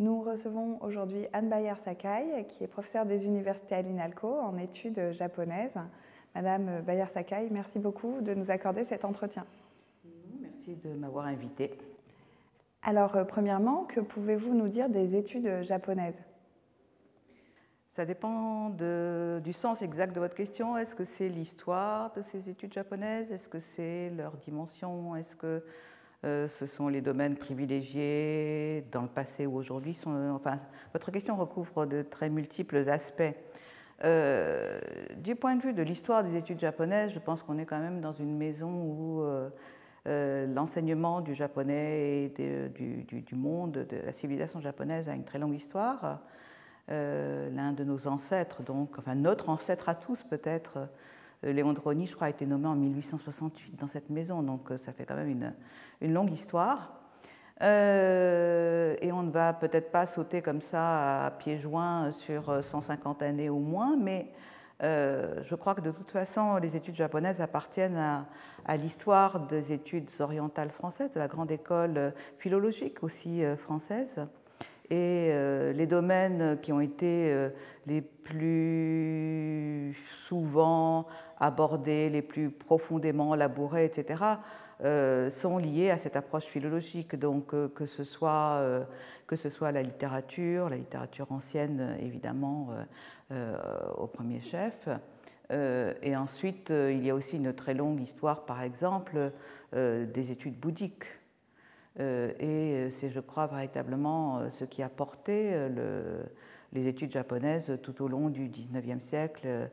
Nous recevons aujourd'hui Anne Bayer-Sakai, qui est professeure des universités à l'INALCO en études japonaises. Madame Bayer-Sakai, merci beaucoup de nous accorder cet entretien. Merci de m'avoir invitée. Alors, euh, premièrement, que pouvez-vous nous dire des études japonaises? Ça dépend du sens exact de votre question. Est-ce que c'est l'histoire de ces études japonaises? Est-ce que c'est leur dimension? Est-ce que ce sont les domaines privilégiés dans le passé ou aujourd'hui enfin, Votre question recouvre de très multiples aspects. Euh, du point de vue de l'histoire des études japonaises, je pense qu'on est quand même dans une maison où euh, l'enseignement du japonais et du, monde, de la civilisation japonaise a une très longue histoire. L'un de nos ancêtres, donc, enfin notre ancêtre à tous peut-être, euh, Léon Droni, je crois, a été nommé en 1868 dans cette maison, donc euh, ça fait quand même une, longue histoire. Euh, et on ne va peut-être pas sauter comme ça à pieds joints sur 150 années au moins, mais je crois que de toute façon, les études japonaises appartiennent à, l'histoire des études orientales françaises, de la grande école philologique aussi française. Et les domaines qui ont été les plus souvent abordés, les plus profondément labourés, etc., euh, sont liés à cette approche philologique. Donc, euh, que, ce soit, euh, que ce soit la littérature, la littérature ancienne, évidemment, au premier chef. et ensuite, il y a aussi une très longue histoire, par exemple, des études bouddhiques. Et c'est, je crois, véritablement ce qui a porté les études japonaises tout au long du XIXe siècle,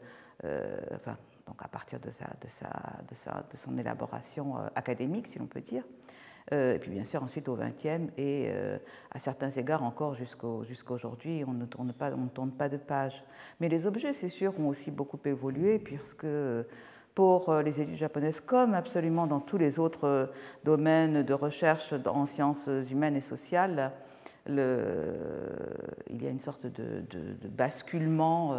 enfin, donc à partir de, sa, de, sa, de, sa, de son élaboration euh, académique, si l'on peut dire. Euh, et puis bien sûr ensuite au XXe et euh, à certains égards encore jusqu'à aujourd'hui, on ne tourne pas, on ne tourne pas de page. Mais les objets, c'est sûr, ont aussi beaucoup évolué puisque pour les études japonaises, comme absolument dans tous les autres domaines de recherche en sciences humaines et sociales, le, il y a une sorte de, basculement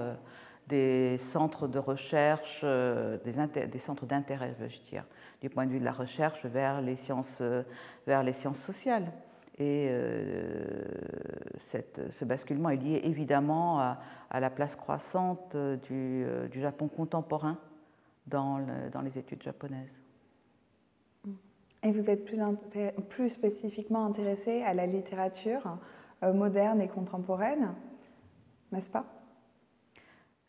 des centres de recherche, euh, des, centres d'intérêt, veux-je dire, du point de vue de la recherche vers les sciences, euh, sociales. Et euh, ce basculement est lié évidemment à, la place croissante du, Japon contemporain dans, dans, les études japonaises. Et vous êtes plus, plus spécifiquement intéressé à la littérature moderne et contemporaine, n'est-ce pas?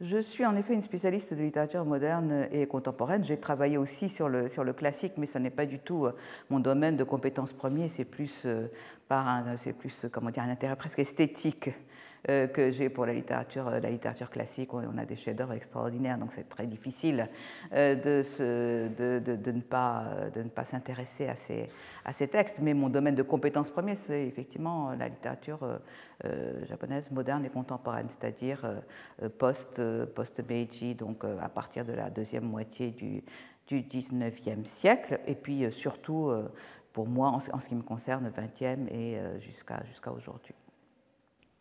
Je suis en effet une spécialiste de littérature moderne et contemporaine. J'ai travaillé aussi sur le, sur le classique, mais ce n'est pas du tout euh, mon domaine de compétences premier. C'est plus, euh, par c'est plus comment dire, un intérêt presque esthétique euh, que j'ai pour la littérature, littérature classique. On a des chefs-d'œuvre extraordinaires, donc c'est très difficile euh, de, ne pas, s'intéresser à ces, textes. Mais mon domaine de compétence premier, c'est effectivement la littérature euh, japonaise moderne et contemporaine, c'est-à-dire post, post-Meiji, donc à partir de la deuxième moitié du, du 19e siècle, et puis surtout, pour moi, en, ce qui me concerne, 20e et jusqu'à aujourd'hui.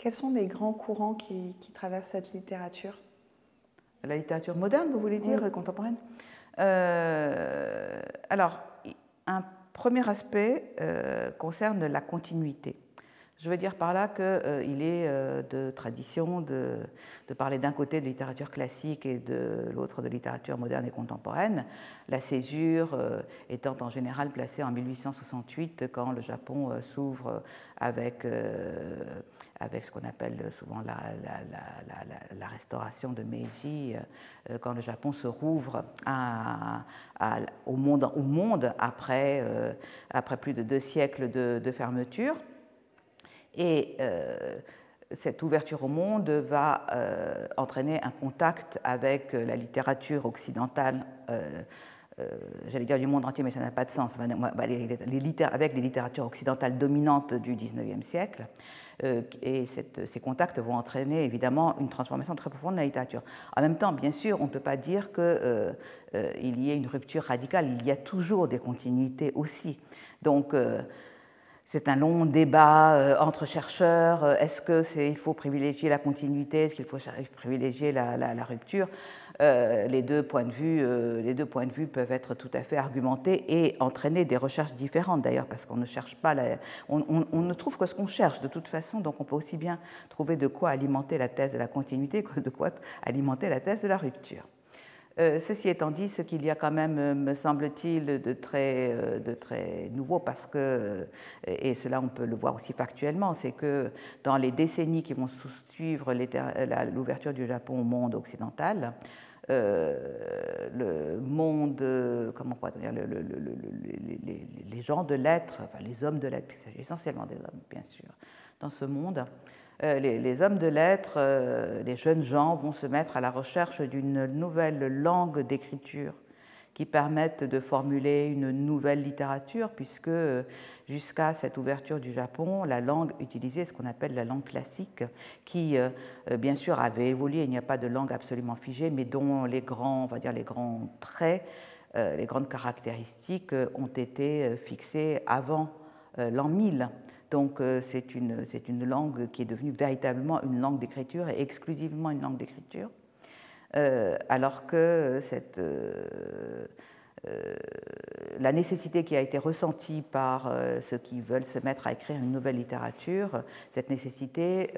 Quels sont les grands courants qui, traversent cette littérature La littérature moderne, vous voulez dire, contemporaine euh, Alors, un premier aspect euh, concerne la continuité. Je veux dire par là qu'il euh, est euh, de tradition de, parler d'un côté de littérature classique et de l'autre de littérature moderne et contemporaine, la césure euh, étant en général placée en 1868 quand le Japon s'ouvre avec, avec ce qu'on appelle souvent la, la, restauration de Meiji, quand le Japon se rouvre au, monde, après, après plus de deux siècles de fermeture. Et euh, cette ouverture au monde va euh, entraîner un contact avec euh, la littérature occidentale, j'allais dire du monde entier, mais ça n'a pas de sens, avec les littératures occidentales dominantes du XIXe siècle. et ces contacts vont entraîner évidemment une transformation très profonde de la littérature. En même temps, bien sûr, on ne peut pas dire qu'il y ait une rupture radicale, il y a toujours des continuités aussi. Donc, c'est un long débat euh, entre chercheurs. Euh, est-ce qu'il faut privilégier la continuité? Est-ce qu'il faut privilégier la, rupture? Euh, les, deux points de vue, les deux points de vue peuvent être tout à fait argumentés et entraîner des recherches différentes d'ailleurs, parce qu'on ne cherche pas, on, ne trouve que ce qu'on cherche de toute façon, donc on peut aussi bien trouver de quoi alimenter la thèse de la continuité que de quoi alimenter la thèse de la rupture. Euh, ceci étant dit, ce qu'il y a quand même, euh, me semble-t-il, de très, euh, de très nouveau, parce que, et cela on peut le voir aussi factuellement, c'est que dans les décennies qui vont suivre l'ouverture du Japon au monde occidental, le monde, comment on dire, les, gens de lettres, enfin les hommes de lettres, essentiellement des hommes bien sûr, dans ce monde, euh, les, hommes de lettres, euh, les jeunes gens vont se mettre à la recherche d'une nouvelle langue d'écriture qui permette de formuler une nouvelle littérature, puisque jusqu'à cette ouverture du Japon, la langue utilisée, ce qu'on appelle la langue classique, qui euh, bien sûr avait évolué, il n'y a pas de langue absolument figée, mais dont les grands, on va dire les grands traits, les grandes caractéristiques ont été fixées avant l'an 1000. Donc euh, c'est une, une, langue qui est devenue véritablement une langue d'écriture et exclusivement une langue d'écriture, euh, alors que cette, euh, la nécessité qui a été ressentie par ceux qui veulent se mettre à écrire une nouvelle littérature, cette nécessité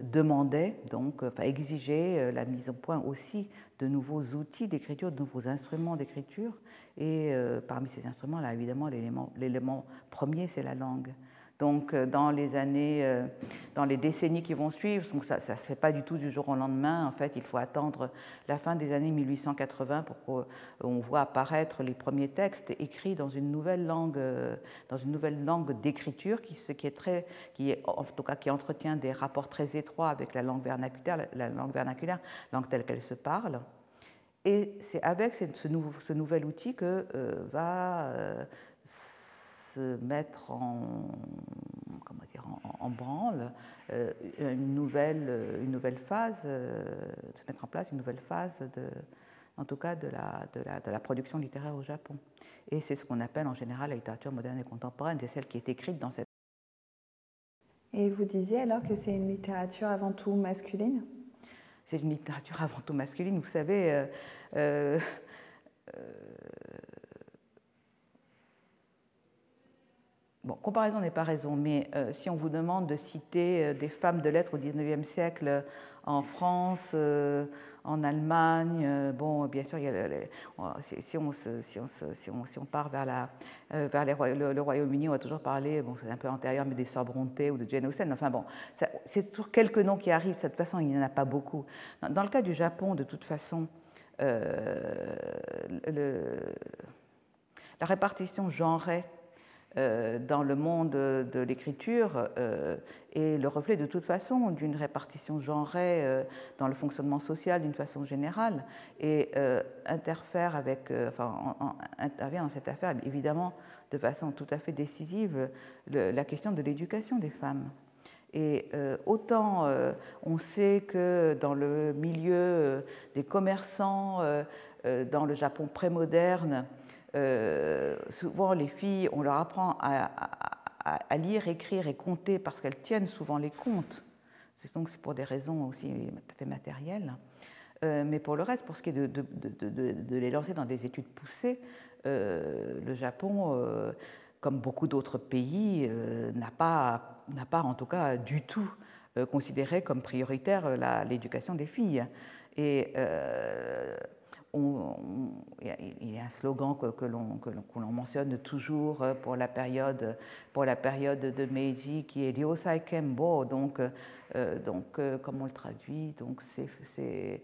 demandait, donc, enfin, exigeait la mise au point aussi de nouveaux outils d'écriture, de nouveaux instruments d'écriture. Et parmi ces instruments, là, évidemment, l'élément premier, c'est la langue. Donc, euh, dans les années, euh, dans les décennies qui vont suivre, donc ça ne se fait pas du tout du jour au lendemain. En fait, il faut attendre la fin des années 1880 pour qu'on voit apparaître les premiers textes écrits dans une nouvelle langue, euh, dans une nouvelle langue d'écriture, qui, est très, qui est, en tout cas, qui entretient des rapports très étroits avec la langue vernaculaire, la langue vernaculaire, langue telle qu'elle se parle. Et c'est avec ce, nouvel outil que va mettre en, comment dire, en, branle euh, une, nouvelle, une nouvelle phase, euh, se mettre en place une nouvelle phase, de, en tout cas de la, de, la, de la production littéraire au Japon. Et c'est ce qu'on appelle en général la littérature moderne et contemporaine, c'est celle qui est écrite dans cette... Et vous disiez alors que c'est une littérature avant tout masculine? C'est une littérature avant tout masculine. Vous savez, euh, Bon, comparaison n'est pas raison, mais euh, si on vous demande de citer euh, des femmes de lettres au XIXe siècle euh, en France, en Allemagne, bon, bien sûr, si, on part vers, le, Royaume-Uni, on va toujours parler, bon, c'est un peu antérieur, mais des sœurs ou de Jane Austen. Enfin bon, c'est toujours quelques noms qui arrivent. De toute façon, il n'y en a pas beaucoup. Dans, le cas du Japon, de toute façon, la répartition genrée dans le monde de l'écriture euh, est le reflet de toute façon d'une répartition genrée euh, dans le fonctionnement social d'une façon générale et interfère avec, enfin, intervient dans cette affaire évidemment de façon tout à fait décisive la question de l'éducation des femmes. Et autant on sait que dans le milieu des commerçants, dans le Japon prémoderne, euh, souvent les filles, on leur apprend à, lire, écrire et compter parce qu'elles tiennent souvent les comptes. Donc c'est pour des raisons aussi tout à fait matérielles. Euh, mais pour le reste, pour ce qui est de, les lancer dans des études poussées, euh, le Japon, comme beaucoup d'autres pays, n'a pas, pas en tout cas du tout considéré comme prioritaire l'éducation des filles. Et il y a un slogan que, l'on mentionne toujours pour la période, pour la période de Meiji qui est Ryosai Kembo, donc, euh, donc euh, comment on le traduit? Donc c'est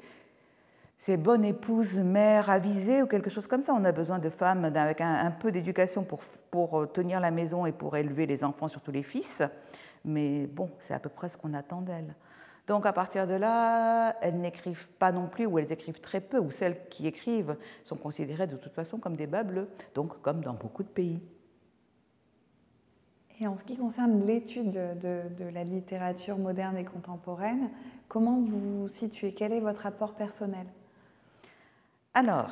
c'est bonne épouse, mère avisée ou quelque chose comme ça. On a besoin de femmes avec un, peu d'éducation pour, pour tenir la maison et pour élever les enfants, surtout les fils. Mais bon, c'est à peu près ce qu'on attend d'elles. Donc à partir de là, elles n'écrivent pas non plus, ou elles écrivent très peu, ou celles qui écrivent sont considérées de toute façon comme des bas bleus, donc comme dans beaucoup de pays. Et en ce qui concerne l'étude de, la littérature moderne et contemporaine, comment vous vous situez? Quel est votre rapport personnel? Alors,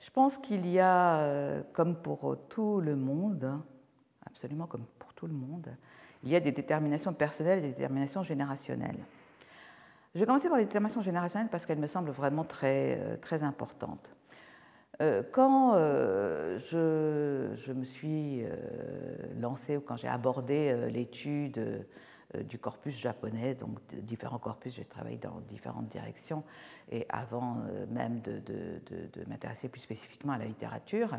Je pense qu'il y a, comme pour tout le monde, absolument comme pour tout le monde, il y a des déterminations personnelles et des déterminations générationnelles. Je vais commencer par les déterminations générationnelles parce qu'elles me semblent vraiment très, très importantes. Euh, quand euh, je, me suis euh, lancée ou quand j'ai abordé l'étude du corpus japonais, donc différents corpus, j'ai travaillé dans différentes directions, et avant même de, de m'intéresser plus spécifiquement à la littérature,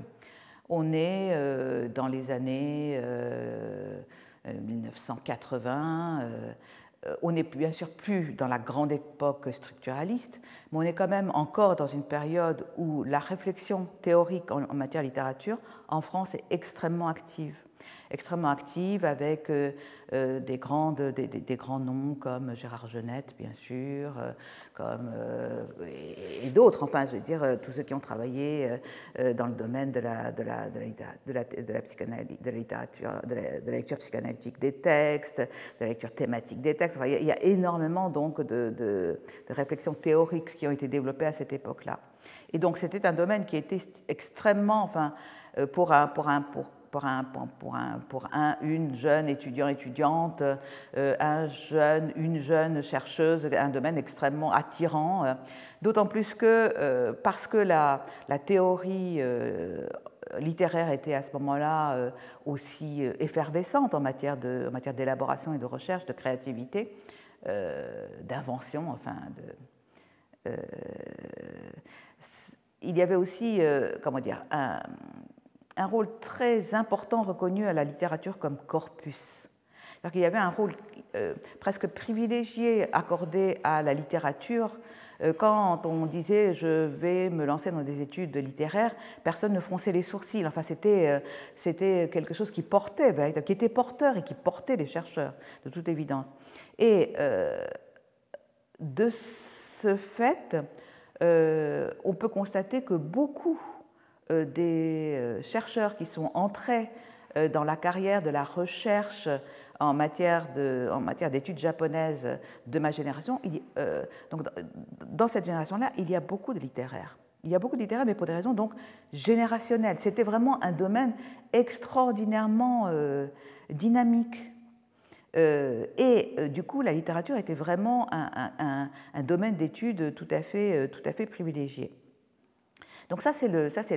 on est dans les années 1980 euh, on n'est bien sûr plus dans la grande époque structuraliste, mais on est quand même encore dans une période où la réflexion théorique en, matière de littérature en France est extrêmement active extrêmement active avec euh, euh, des, grandes, des, grands noms comme Gérard Genette, bien sûr, euh, comme, et, d'autres, enfin, je veux dire, tous ceux qui ont travaillé dans le domaine de la, de la, de la, lecture psychanalytique des textes, de la lecture thématique des textes. il, y a, énormément donc de, de, réflexions théoriques qui ont été développées à cette époque-là. Et donc c'était un domaine qui était extrêmement, enfin, pour un, pour un, pour, pour, un, pour, un, pour un, une jeune étudiant, étudiante, euh, un jeune, une jeune chercheuse, un domaine extrêmement attirant, euh, d'autant plus que euh, parce que la, la théorie littéraire était à ce moment-là aussi effervescente en matière, d'élaboration et de recherche, de créativité, d'invention, enfin, il y avait aussi, comment dire, un, un rôle très important reconnu à la littérature comme corpus. Il y avait un rôle euh, presque privilégié accordé à la littérature. Euh, quand on disait je vais me lancer dans des études littéraires, personne ne fronçait les sourcils. Enfin, c'était, euh, c'était quelque chose qui portait, qui était porteur et qui portait les chercheurs, de toute évidence. Et de ce fait, on peut constater que beaucoup des euh, chercheurs qui sont entrés euh, dans la carrière de la recherche en matière, de, en matière d'études japonaises de ma génération, donc dans cette génération-là, il y a beaucoup de littéraires. Il y a beaucoup de littéraires, mais pour des raisons donc générationnelles. C'était vraiment un domaine extraordinairement dynamique. et du coup, la littérature était vraiment un domaine d'études tout, à fait, tout à fait privilégié. Donc ça, c'est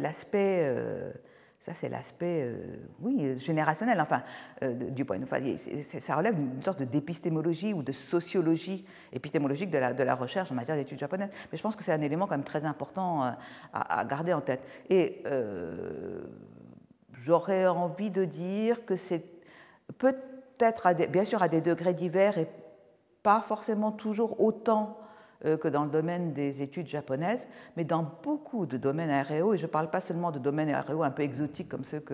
l'aspect, euh, ça c'est l'aspect, euh, oui, générationnel. Enfin, euh, du point vue, ça relève d'une sorte d'épistémologie ou de sociologie épistémologique de la, de la recherche en matière d'études japonaises. Mais je pense que c'est un élément quand même très important à, garder en tête. Et j'aurais envie de dire que c'est peut-être, bien sûr, à des degrés divers et pas forcément toujours autant euh, que dans le domaine des études japonaises, mais dans beaucoup de domaines aéréaux, et je ne parle pas seulement de domaines aéréaux un peu exotiques comme ceux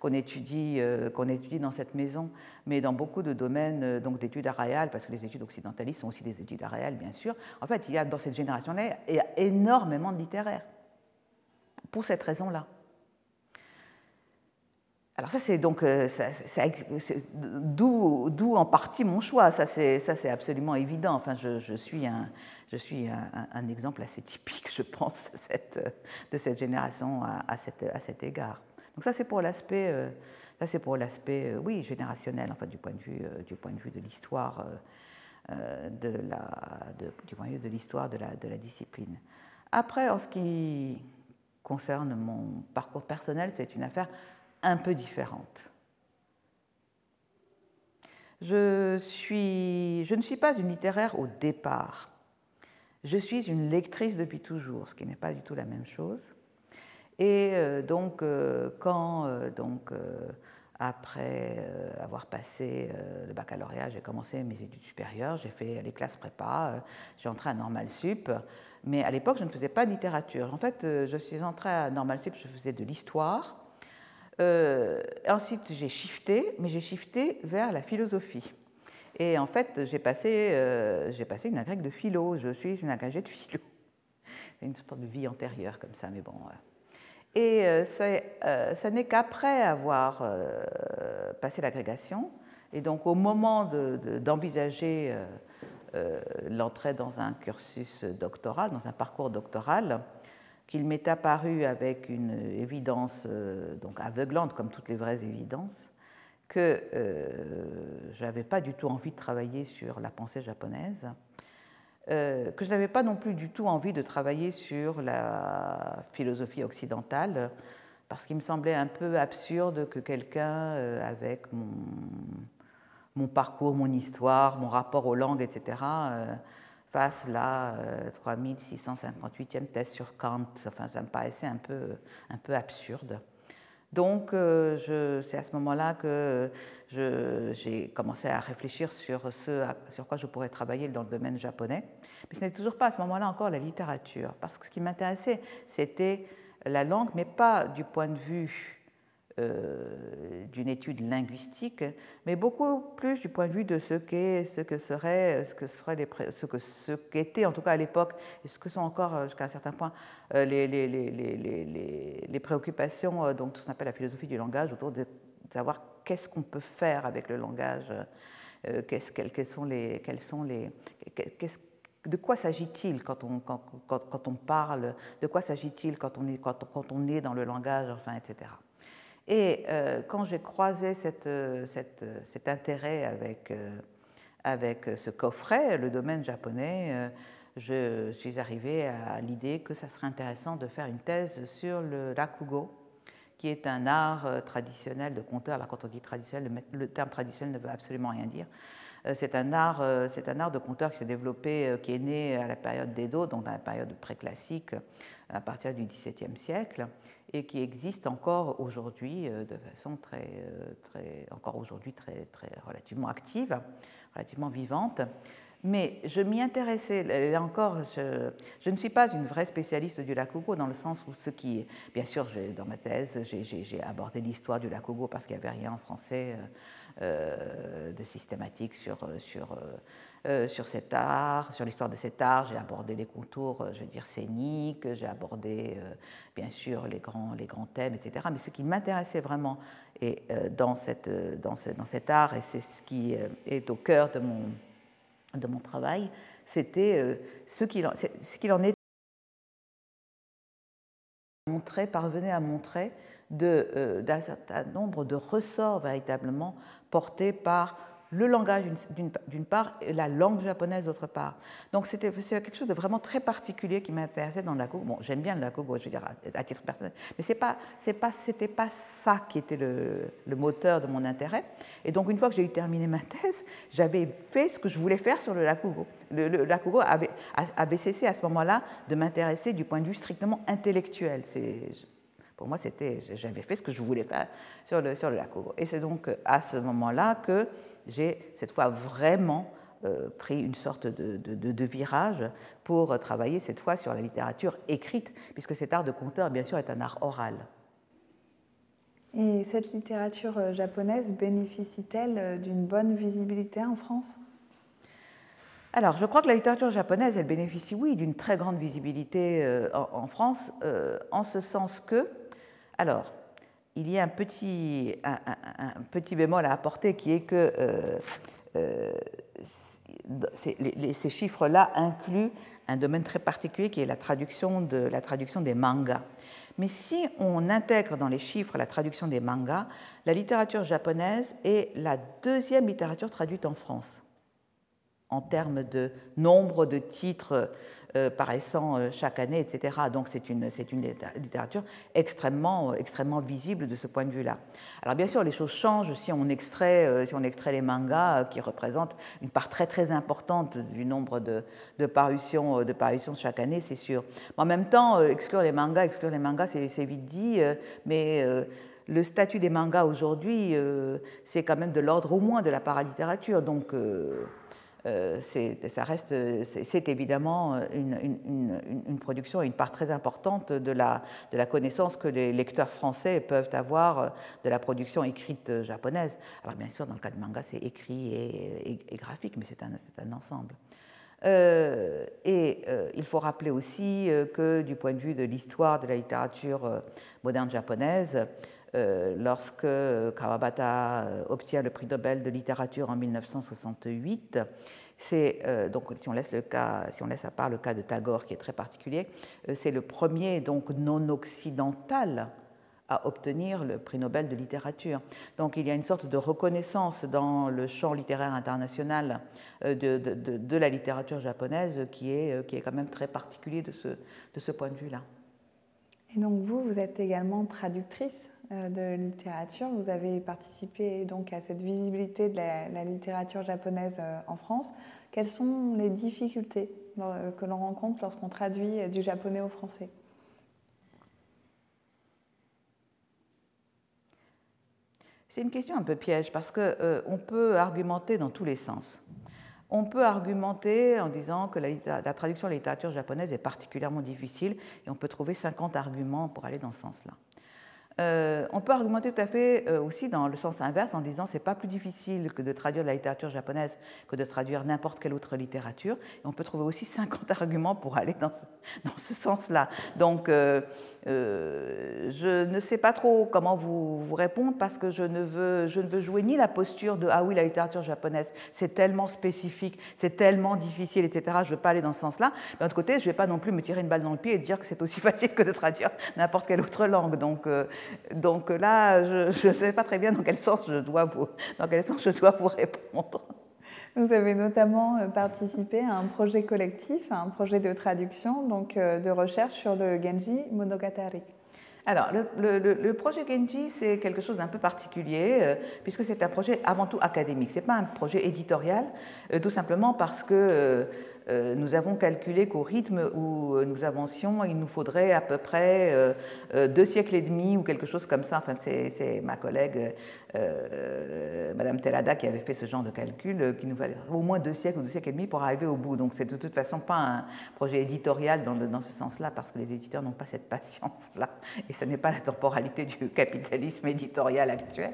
qu'on étudie, euh, qu'on étudie dans cette maison, mais dans beaucoup de domaines euh, donc d'études aréales, parce que les études occidentalistes sont aussi des études aréales, bien sûr. En fait, il y a dans cette génération-là, énormément de littéraires, pour cette raison-là. Alors ça, c'est donc d'où en partie mon choix. Ça, c'est absolument évident. Enfin, je suis un, je suis un, exemple assez typique, je pense, de cette, génération à, cet égard. Donc ça, c'est pour l'aspect, euh, euh, oui, générationnel, enfin du point de vue, du point de vue de l'histoire, de la, du point de vue de l'histoire de la, discipline. Après, en ce qui concerne mon parcours personnel, c'est une affaire un peu différente. Je, je ne suis pas une littéraire au départ. Je suis une lectrice depuis toujours, ce qui n'est pas du tout la même chose. Et euh, donc, euh, quand, euh, donc, après avoir passé le baccalauréat, j'ai commencé mes études supérieures, j'ai fait les classes prépa, j'ai entré à Normal Sup, mais à l'époque, je ne faisais pas de littérature. En fait, je suis entrée à Normal Sup, je faisais de l'histoire. ensuite, j'ai shifté, mais j'ai shifté vers la philosophie. Et en fait, j'ai passé, euh, une agrègue de philo. Je suis une agrégée de philo. C'est une sorte de vie antérieure comme ça, mais bon. Et euh, euh, ça n'est qu'après avoir passé l'agrégation, et donc au moment d'envisager l'entrée dans un cursus doctoral, dans un parcours doctoral, qu'il m'est apparu avec une évidence donc aveuglante, comme toutes les vraies évidences, que je n'avais pas du tout envie de travailler sur la pensée japonaise, que je n'avais pas non plus du tout envie de travailler sur la philosophie occidentale, parce qu'il me semblait un peu absurde que quelqu'un avec mon, mon, parcours, mon histoire, mon rapport aux langues, etc., fasse la 3658e thèse sur Kant. Enfin, ça me paraissait un peu, un peu absurde. Donc, c'est à ce moment-là que j'ai commencé à réfléchir sur ce sur quoi je pourrais travailler dans le domaine japonais. Mais ce n'est toujours pas à ce moment-là encore la littérature, parce que ce qui m'intéressait, c'était la langue, mais pas du point de vue euh, d'une étude linguistique, mais beaucoup plus du point de vue de ce qu'est, ce que serait, ce que serait les, ce que ce qu'étaient en tout cas à l'époque, et ce que sont encore euh, jusqu'à un certain point euh, les, les, les, les préoccupations, donc ce qu'on appelle la philosophie du langage, autour de savoir qu'est-ce qu'on peut faire avec le langage, qu'est-ce, quels, sont les, quels sont les, de quoi s'agit-il quand on, quand, quand, on, parle De quoi s'agit-il quand on est, quand, quand on est dans le langage, enfin, etc. Et euh, quand j'ai croisé cette, euh, euh, cet intérêt avec, avec ce coffret, le domaine japonais, je suis arrivée à l'idée que ça serait intéressant de faire une thèse sur le rakugo, qui est un art traditionnel de conteur. Alors quand on dit traditionnel, le terme traditionnel ne veut absolument rien dire. C'est un, art, c'est un art de conteur qui s'est développé, qui est né à la période d'Edo, donc dans la période préclassique, à partir du XVIIe siècle, et qui existe encore aujourd'hui euh, de façon très, euh, très encore aujourd'hui très, très relativement active, relativement vivante. Mais je m'y intéressais, là encore, je, ne suis pas une vraie spécialiste du Lakugo dans le sens où ce qui, bien sûr, dans ma thèse, j'ai abordé l'histoire du Lakugo parce qu'il n'y avait rien en français euh, de systématique sur, sur euh, sur cet art, sur l'histoire de cet art. J'ai abordé les contours, euh, je veux dire, scéniques, j'ai abordé euh, bien sûr les grands, les grands thèmes, etc. Mais ce qui m'intéressait vraiment et, dans, cette, dans, ce, dans, cet art, et c'est ce qui est au cœur de mon, de mon travail, c'était ce qu'il en, qu en est montrer, parvenait à montrer d'un certain nombre de ressorts véritablement portés par le langage d'une part et la langue japonaise d'autre part. Donc c'était quelque chose de vraiment très particulier qui m'intéressait dans le Lakugo. Bon, j'aime bien le Lakugo, je veux dire, à, titre personnel, mais ce n'est pas, pas, ça qui était le, moteur de mon intérêt. Et donc une fois que j'ai eu terminé ma thèse, j'avais fait ce que je voulais faire sur le Lakugo. Le, le avait cessé à ce moment-là de m'intéresser du point de vue strictement intellectuel. Pour moi, j'avais fait ce que je voulais faire sur le, sur le Lakugo. Et c'est donc à ce moment-là que j'ai cette fois vraiment euh, pris une sorte de, virage pour travailler cette fois sur la littérature écrite, puisque cet art de conteur, bien sûr, est un art oral. Et cette littérature euh, japonaise bénéficie-t-elle euh, d'une bonne visibilité en France? Alors, je crois que la littérature japonaise, elle bénéficie, oui, d'une très grande visibilité en, France, en ce sens que, alors, il y a un petit, bémol à apporter qui est que euh, euh, ces chiffres-là incluent un domaine très particulier qui est la traduction, la traduction des mangas. Mais si on intègre dans les chiffres la traduction des mangas, la littérature japonaise est la deuxième littérature traduite en France en termes de nombre de titres paraissant euh, chaque année, etc. Donc c'est une, c'est une littérature extrêmement, euh, extrêmement visible de ce point de vue-là. Alors bien sûr, les choses changent si on extrait, si on extrait les mangas qui représentent une part très très importante du nombre de, de parutions, de parutions chaque année, c'est sûr. Mais en même temps, exclure les mangas, exclure les mangas, c'est, c'est vite dit, mais le statut des mangas aujourd'hui, c'est quand même de l'ordre au moins de la paralittérature. Donc euh, ça reste, c'est évidemment une, production et une part très importante de la, de la, connaissance que les lecteurs français peuvent avoir de la production écrite japonaise. Alors bien sûr, dans le cas de manga, c'est écrit et, graphique, mais c'est un, un, ensemble. Euh, et euh, il faut rappeler aussi que du point de vue de l'histoire de la littérature moderne japonaise, lorsque Kawabata obtient le prix Nobel de littérature en 1968. C'est donc si on laisse le cas, si on laisse à part le cas de Tagore qui est très particulier, c'est le premier donc non occidental à obtenir le prix Nobel de littérature. Donc il y a une sorte de reconnaissance dans le champ littéraire international euh, de, la littérature japonaise qui est, euh, qui est quand même très particulier de ce, de ce point de vue-là. Et donc vous, vous êtes également traductrice? euh, de littérature. Vous avez participé donc à cette visibilité de la, littérature japonaise en France. Quelles sont les difficultés que l'on rencontre lorsqu'on traduit du japonais au français? C'est une question un peu piège parce qu'on euh, peut argumenter dans tous les sens. On peut argumenter en disant que la, la, traduction de la littérature japonaise est particulièrement difficile et on peut trouver 50 arguments pour aller dans ce sens-là. Euh, on peut argumenter tout à fait euh, aussi dans le sens inverse en disant c'est pas plus difficile que de traduire la littérature japonaise que de traduire n'importe quelle autre littérature. Et on peut trouver aussi 50 arguments pour aller dans ce, sens-là. Donc euh, je ne sais pas trop comment vous, répondre parce que je ne, veux, je ne veux jouer ni la posture de ah oui la littérature japonaise c'est tellement spécifique, c'est tellement difficile, etc. Je ne veux pas aller dans ce sens-là. D'un autre côté, je ne vais pas non plus me tirer une balle dans le pied et dire que c'est aussi facile que de traduire n'importe quelle autre langue. Donc donc là, je ne sais pas très bien dans quel sens je dois vous, dans quel sens je dois vous répondre. Vous avez notamment euh, participé à un projet collectif, à un projet de traduction, donc euh, de recherche sur le Genji Monogatari. Alors, le, projet Genji, c'est quelque chose d'un peu particulier, euh, puisque c'est un projet avant tout académique. Ce n'est pas un projet éditorial, tout simplement parce que nous avons calculé qu'au rythme où euh, nous avancions, il nous faudrait à peu près euh, deux siècles et demi ou quelque chose comme ça. Enfin, c'est ma collègue, Madame Telada, qui avait fait ce genre de calcul, qui nous fallait au moins deux siècles ou deux siècles et demi pour arriver au bout. Donc, c'est de toute façon pas un projet éditorial dans ce sens-là, parce que les éditeurs n'ont pas cette patience-là, et ce n'est pas la temporalité du capitalisme éditorial actuel.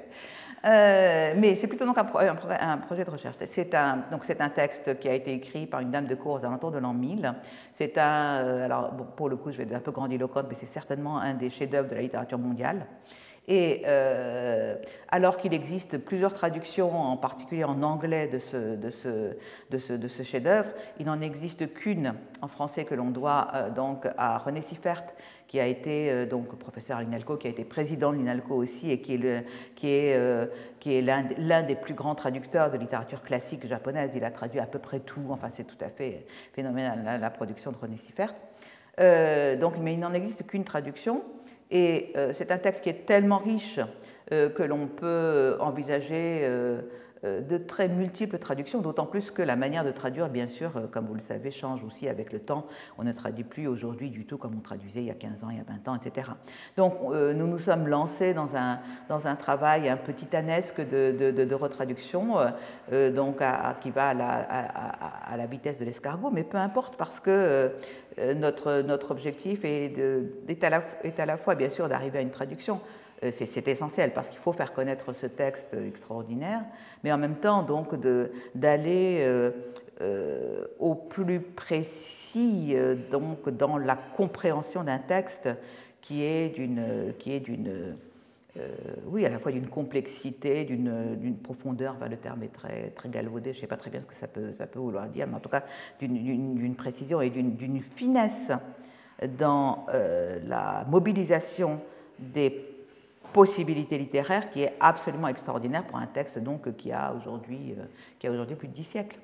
Euh, mais c'est plutôt donc un, projet de recherche. C'est un, donc c'est un texte qui a été écrit par une dame de cour aux alentours de l'an 1000. C'est un, euh, alors pour le coup, je vais être un peu grandiloquente, mais c'est certainement un des chefs-d'œuvre de la littérature mondiale. Et euh, alors qu'il existe plusieurs traductions, en particulier en anglais, de ce, de ce, de ce, de ce chef-d'œuvre, il n'en existe qu'une en français que l'on doit donc à René Siffert, qui a été euh, donc professeur à l'INALCO, qui a été président de l'INALCO aussi et qui est, qui est, euh, qui est l'un, des plus grands traducteurs de littérature classique japonaise. Il a traduit à peu près tout, enfin c'est tout à fait phénoménal la, production de René Siffert. Euh, mais il n'en existe qu'une traduction et c'est un texte qui est tellement riche que l'on peut envisager de très multiples traductions, d'autant plus que la manière de traduire, bien sûr, euh, comme vous le savez, change aussi avec le temps. On ne traduit plus aujourd'hui du tout comme on traduisait il y a 15 ans, il y a 20 ans, etc. Donc euh, nous nous sommes lancés dans un, dans un travail un peu titanesque de, de, retraduction, donc qui va à la, à, la, vitesse de l'escargot, mais peu importe parce que notre, notre objectif est, est, à la, est à la fois, bien sûr, d'arriver à une traduction, euh, c'est essentiel parce qu'il faut faire connaître ce texte extraordinaire, mais en même temps donc d'aller euh, euh, au plus précis donc dans la compréhension d'un texte qui est d'une qui est d'une oui à la fois d'une complexité, d'une profondeur, enfin, le terme est très très galvaudé, je ne sais pas très bien ce que ça peut ça peut vouloir dire, mais en tout cas d'une précision et d'une finesse dans la mobilisation des possibilité littéraire qui est absolument extraordinaire pour un texte donc, qui a aujourd'hui aujourd'hui plus de dix siècles.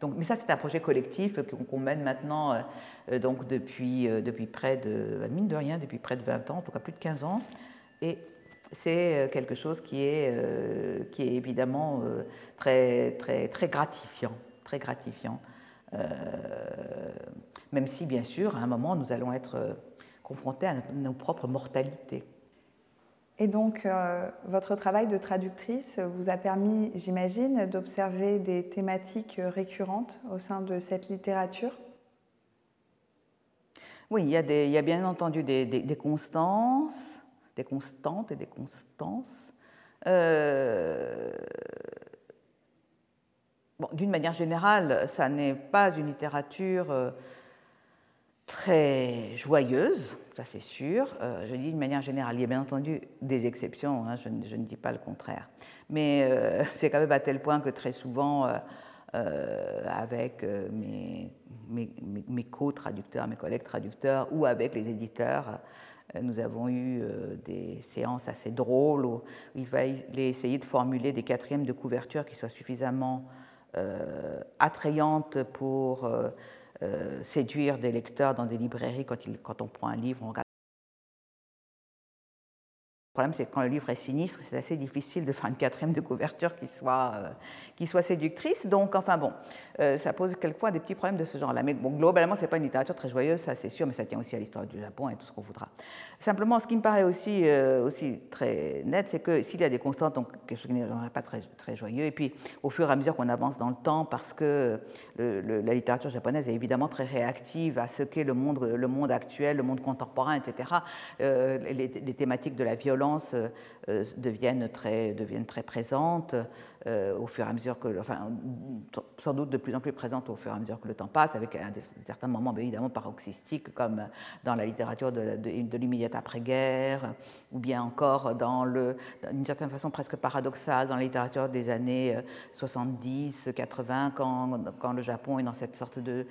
Donc, mais ça, c'est un projet collectif qu'on mène maintenant euh, donc depuis, euh, depuis près de, mine de rien, depuis près de 20 ans, en tout cas plus de 15 ans. Et c'est euh, quelque chose qui est, qui est évidemment très, très, très gratifiant, très gratifiant. même si, bien sûr, à un moment, nous allons être confrontés à nos propres mortalités. Et donc, euh, votre travail de traductrice vous a permis, j'imagine, d'observer des thématiques récurrentes au sein de cette littérature? Oui, il y a, bien entendu des, des, constances, des constantes et des constances. Euh, bon, D'une manière générale, ça n'est pas une littérature euh, très joyeuse, ça c'est sûr. je dis d'une manière générale, il y a bien entendu des exceptions, hein, je, ne dis pas le contraire. Mais c'est quand même à tel point que très souvent, avec mes, mes, co-traducteurs, mes collègues traducteurs ou avec les éditeurs, euh, nous avons eu euh, des séances assez drôles où il fallait essayer de formuler des quatrièmes de couverture qui soient suffisamment euh, attrayantes pour séduire des lecteurs dans des librairies quand, on prend un livre, le problème, c'est que quand le livre est sinistre, c'est assez difficile de faire une quatrième de couverture qui soit, euh, qui soit séductrice. Donc, enfin bon, euh, ça pose quelquefois des petits problèmes de ce genre-là. Mais bon, globalement, ce n'est pas une littérature très joyeuse, ça c'est sûr, mais ça tient aussi à l'histoire du Japon et tout ce qu'on voudra. Simplement, ce qui me paraît aussi, euh, aussi très net, c'est que s'il y a des constantes, donc quelque chose qui n'est pas très, très joyeux, et puis au fur et à mesure qu'on avance dans le temps, parce que la littérature japonaise est évidemment très réactive à ce qu'est le monde, le monde actuel, le monde contemporain, etc., les, les thématiques de la violence, euh, euh, deviennent, très, deviennent très présentes euh, au fur et à mesure que, enfin, sans doute de plus en plus présentes au fur et à mesure que le temps passe, avec un, certains moments évidemment paroxystiques, comme dans la littérature de, de, l'immédiate après-guerre, ou bien encore dans le, d'une certaine façon presque paradoxale, dans la littérature des années 70, 80, quand, quand le Japon est dans cette sorte de,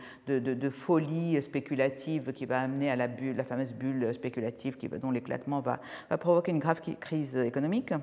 folie spéculative qui va amener à la fameuse bulle spéculative dont l'éclatement va provoquer une grave crise économique.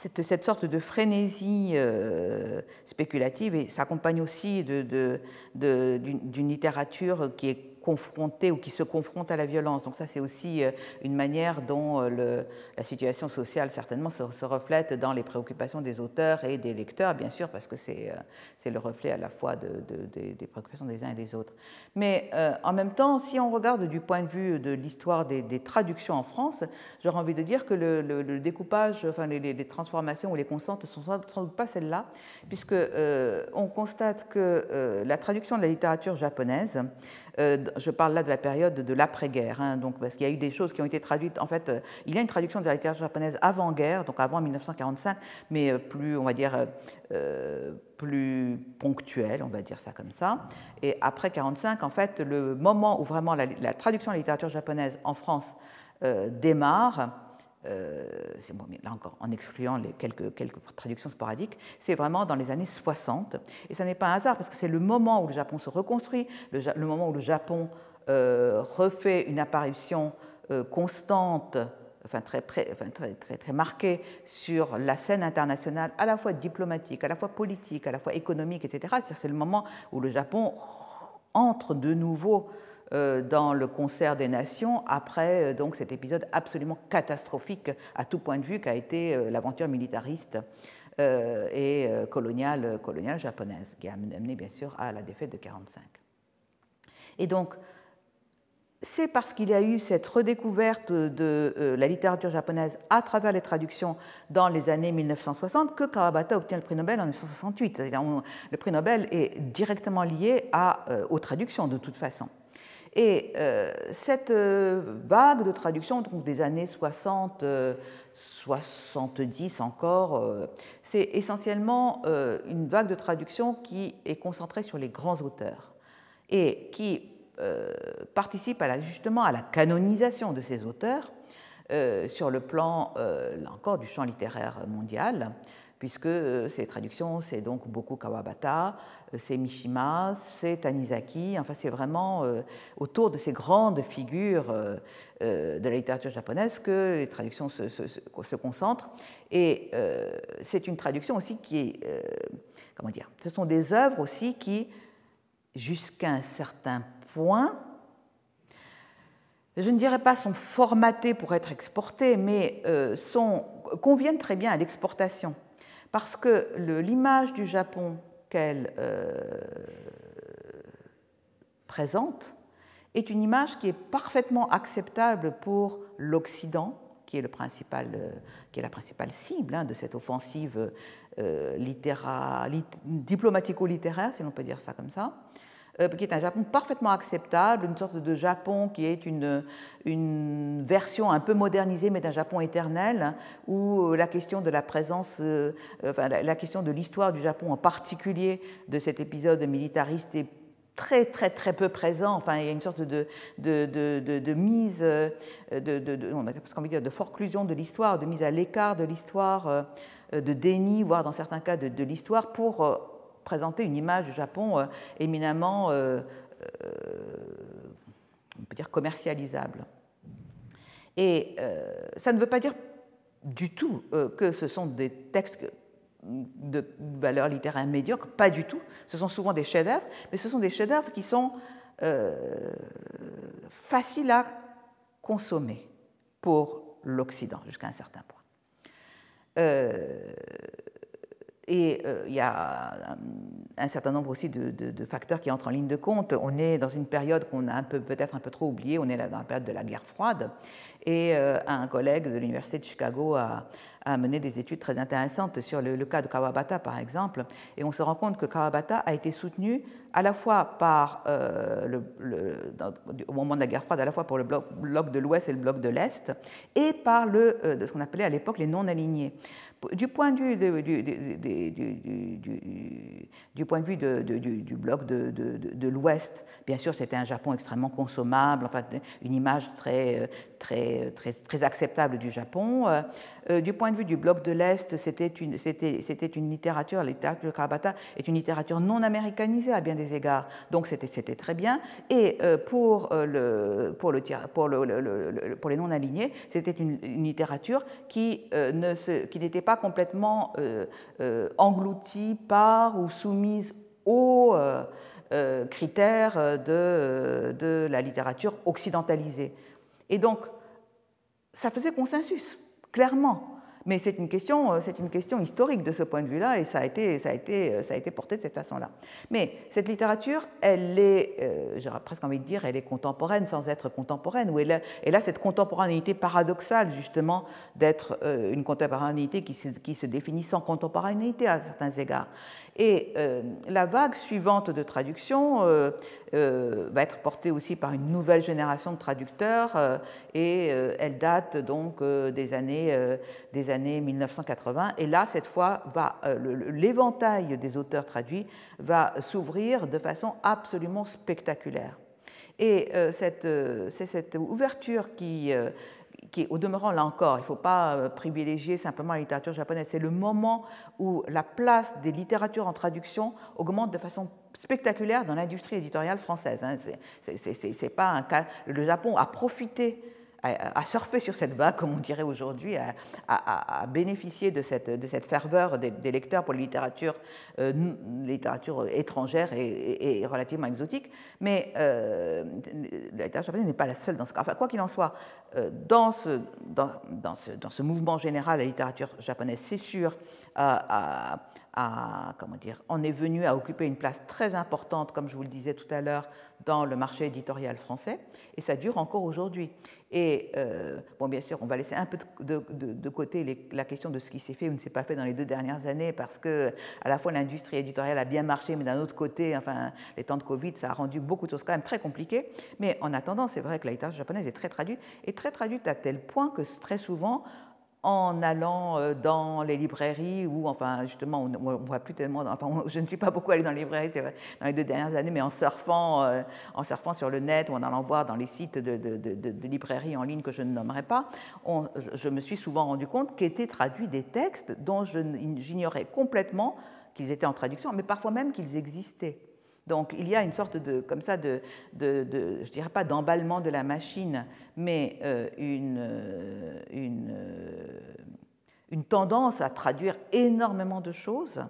Cette, cette sorte de frénésie euh, spéculative et s'accompagne aussi d'une de, de, littérature qui est confrontés ou qui se confrontent à la violence. Donc ça, c'est aussi euh, une manière dont euh, la situation sociale, certainement, se, reflète dans les préoccupations des auteurs et des lecteurs, bien sûr, parce que c'est euh, le reflet à la fois de, des préoccupations des uns et des autres. Mais en même temps, si on regarde du point de vue de l'histoire des, traductions en France, j'aurais envie de dire que le, découpage, enfin les, transformations ou les constantes ne sont sans doute pas celles-là, puisque on constate que la traduction de la littérature japonaise je parle là de la période de l'après-guerre, hein, donc parce qu'il y a eu des choses qui ont été traduites. En fait, euh, il y a une traduction de la littérature japonaise avant-guerre, donc avant 1945, mais euh, plus, on va dire, plus ponctuelle, on va dire ça comme ça. Et après 45, en fait, le moment où vraiment la, traduction de la littérature japonaise en France démarre, euh, bon, là encore en excluant les quelques, quelques traductions sporadiques, c'est vraiment dans les années 60. Et ça n'est pas un hasard, parce que c'est le moment où le Japon se reconstruit, le, moment où le Japon euh, refait une apparition euh, constante, enfin, très, très, très, sur la scène internationale, à la fois diplomatique, à la fois politique, à la fois économique, etc. C'est le moment où le Japon entre de nouveau euh, dans le concert des nations après euh, donc cet épisode absolument catastrophique à tout point de vue qu'a été euh, l'aventure militariste et coloniale, japonaise, qui a amené bien sûr à la défaite de 1945. Et donc, c'est parce qu'il y a eu cette redécouverte de la littérature japonaise à travers les traductions dans les années 1960 que Kawabata obtient le prix Nobel en 1968. Le prix Nobel est directement lié aux traductions de toute façon. Et euh, cette euh, vague de traduction donc des années 60, 70 euh, encore, c'est essentiellement une vague de traduction qui est concentrée sur les grands auteurs et qui participe à justement à la canonisation de ces auteurs sur le plan, là encore, du champ littéraire mondial puisque euh, ces traductions, c'est donc beaucoup Kawabata, euh, c'est Mishima, c'est Tanizaki, enfin c'est vraiment euh, autour de ces grandes figures de la littérature japonaise que les traductions se, concentrent. Et c'est une traduction aussi qui est, comment dire, ce sont des œuvres aussi qui, jusqu'à un certain point, je ne dirais pas sont formatées pour être exportées, mais sont, conviennent très bien à l'exportation parce que l'image du Japon qu'elle euh, présente est une image qui est parfaitement acceptable pour l'Occident, qui est, euh, qui est la principale cible hein, de cette offensive euh, diplomatico-littéraire, si l'on peut dire ça comme ça, qui est un Japon parfaitement acceptable, une sorte de Japon qui est une, une version un peu modernisée, mais d'un Japon éternel, où euh, la question de la présence, euh, enfin, la question de l'histoire du Japon en particulier de cet épisode militariste est très très très peu présent. Enfin, il y a une sorte de, de, de, mise, de, on a envie de dire, de forclusion de l'histoire, de mise à l'écart de l'histoire, de déni, voire dans certains cas de, l'histoire, pour présenter une image du Japon éminemment, on peut dire, commercialisable. Et ça ne veut pas dire du tout que ce sont des textes de valeur littéraire médiocre, pas du tout. Ce sont souvent des chefs-d'œuvre, mais ce sont des chefs-d'œuvre qui sont euh, faciles à consommer pour l'Occident jusqu'à un certain point. Euh, et euh, il y a un, certain nombre aussi de, facteurs qui entrent en ligne de compte. On est dans une période qu'on a un peu, peut-être un peu trop oubliée. On est là dans la période de la guerre froide. Et un collègue de l'université de Chicago a, a mené des études très intéressantes sur le, cas de Kawabata, par exemple, et on se rend compte que Kawabata a été soutenu à la fois par, euh, le, au moment de la guerre froide, à la fois pour le bloc, de l'Ouest et le bloc de l'Est, et par le, euh, de ce qu'on appelait à l'époque les non-alignés. Du point de vue, du, point de vue du, bloc de, l'Ouest, bien sûr, c'était un Japon extrêmement consommable, enfin, une image très, très, très, très acceptable du Japon. Euh, du point de vue du bloc de l'Est, c'était une, littérature, la littérature de Kawabata est une littérature non américanisée à bien des égards, donc c'était très bien. Et euh, pour, euh, le, pour, le, pour, le, pour les non-alignés, c'était une, littérature qui n'était pas complètement engloutie par ou soumise aux critères de la littérature occidentalisée. Et donc, ça faisait consensus clairement. Mais c'est une, question, euh, c'est une question historique de ce point de vue-là, et euh, ça a été porté de cette façon-là. Mais cette littérature, elle est, euh, j'aurais presque envie de dire, elle est contemporaine sans être contemporaine, ou elle a, cette contemporanéité paradoxale, justement, d'être une contemporanéité qui se, définit sans contemporanéité à certains égards. Et euh, la vague suivante de traduction euh, euh, va être portée aussi par une nouvelle génération de traducteurs et elle date donc des, années, des années 1980. Et là, cette fois, l'éventail des auteurs traduits va s'ouvrir de façon absolument spectaculaire. Et c'est cette ouverture qui qui est au demeurant, là encore, il ne faut pas euh, privilégier simplement la littérature japonaise, c'est le moment où la place des littératures en traduction augmente de façon spectaculaire dans l'industrie éditoriale française. Hein. C'est pas un cas. Le Japon a profité à, surfer sur cette vague, comme on dirait aujourd'hui, à, bénéficier de cette, de cette ferveur des, lecteurs pour la littérature, euh, littérature étrangère et, relativement exotique. Mais euh, la littérature japonaise n'est pas la seule dans ce cas. Enfin, quoi qu'il en soit, euh, dans, ce, dans, dans, ce, dans, ce, mouvement général, la littérature japonaise, c'est sûr, à, comment dire, on est venu à occuper une place très importante, comme je vous le disais tout à l'heure, dans le marché éditorial français, et ça dure encore aujourd'hui. Et euh, bon, bien sûr, on va laisser un peu de, côté la question de ce qui s'est fait ou ne s'est pas fait dans les deux dernières années, parce que à la fois l'industrie éditoriale a bien marché, mais d'un autre côté, enfin, les temps de Covid, ça a rendu beaucoup de choses quand même très compliquées. Mais en attendant, c'est vrai que la littérature japonaise est très traduite, et très traduite à tel point que très souvent, en allant euh, dans les librairies où, enfin, justement, on ne voit plus tellement. Enfin, je ne suis pas beaucoup allée dans les librairies vrai, dans les deux dernières années, mais en surfant, euh, en surfant sur le net ou en allant voir dans les sites de, librairies en ligne que je ne nommerai pas, je me suis souvent rendu compte qu'étaient traduits des textes dont j'ignorais complètement qu'ils étaient en traduction, mais parfois même qu'ils existaient. Donc il y a une sorte de, comme ça, de, je dirais pas d'emballement de la machine, mais euh, euh, euh, une, tendance à traduire énormément de choses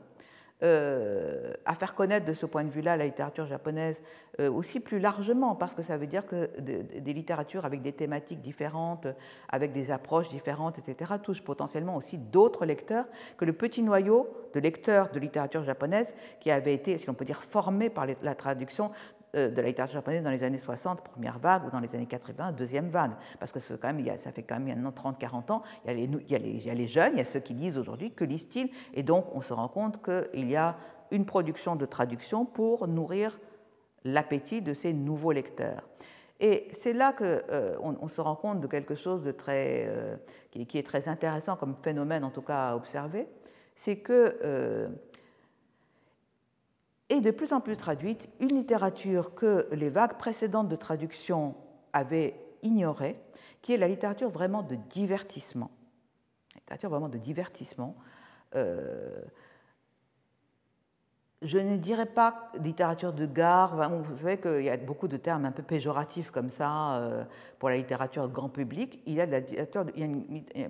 euh, à faire connaître de ce point de vue-là la littérature japonaise euh, aussi plus largement, parce que ça veut dire que des littératures avec des thématiques différentes, avec des approches différentes, etc., touchent potentiellement aussi d'autres lecteurs que le petit noyau de lecteurs de littérature japonaise qui avait été, si l'on peut dire, formé par la traduction de la littérature japonaise dans les années 60, première vague, ou dans les années 80, deuxième vague. Parce que ça fait quand même maintenant 30-40 ans, il y, a les, il, y a les, jeunes, il y a ceux qui lisent aujourd'hui, que lisent-ils Et donc, on se rend compte qu'il y a une production de traduction pour nourrir l'appétit de ces nouveaux lecteurs. Et c'est là qu'on euh, on se rend compte de quelque chose de très, euh, qui, est très intéressant comme phénomène, en tout cas à observer, c'est que et de plus en plus traduite une littérature que les vagues précédentes de traduction avaient ignorée, qui est la littérature vraiment de divertissement. La littérature vraiment de divertissement. Euh, je ne dirais pas littérature de gare. Vous savez qu'il y a beaucoup de termes un peu péjoratifs comme ça euh, pour la littérature grand public. Il y a, de la littérature,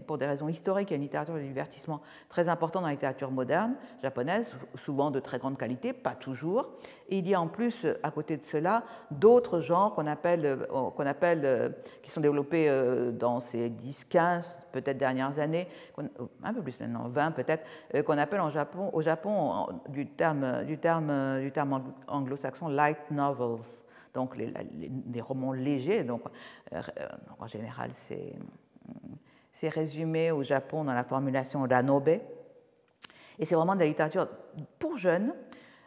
pour des raisons historiques, il y a une littérature de divertissement très importante dans la littérature moderne japonaise, souvent de très grande qualité, pas toujours. Et il y a en plus, à côté de cela, d'autres genres qu'on appelle, euh, qu'on appelle, euh, qui sont développés dans ces 10, 15, peut-être dernières années, un peu plus maintenant, 20 peut-être, qu'on appelle en Japon, au Japon du terme du terme, du terme anglo-saxon light novels, donc les, romans légers. Donc, euh, en général, c'est résumé au Japon dans la formulation ranobe. Et c'est vraiment de la littérature pour jeunes,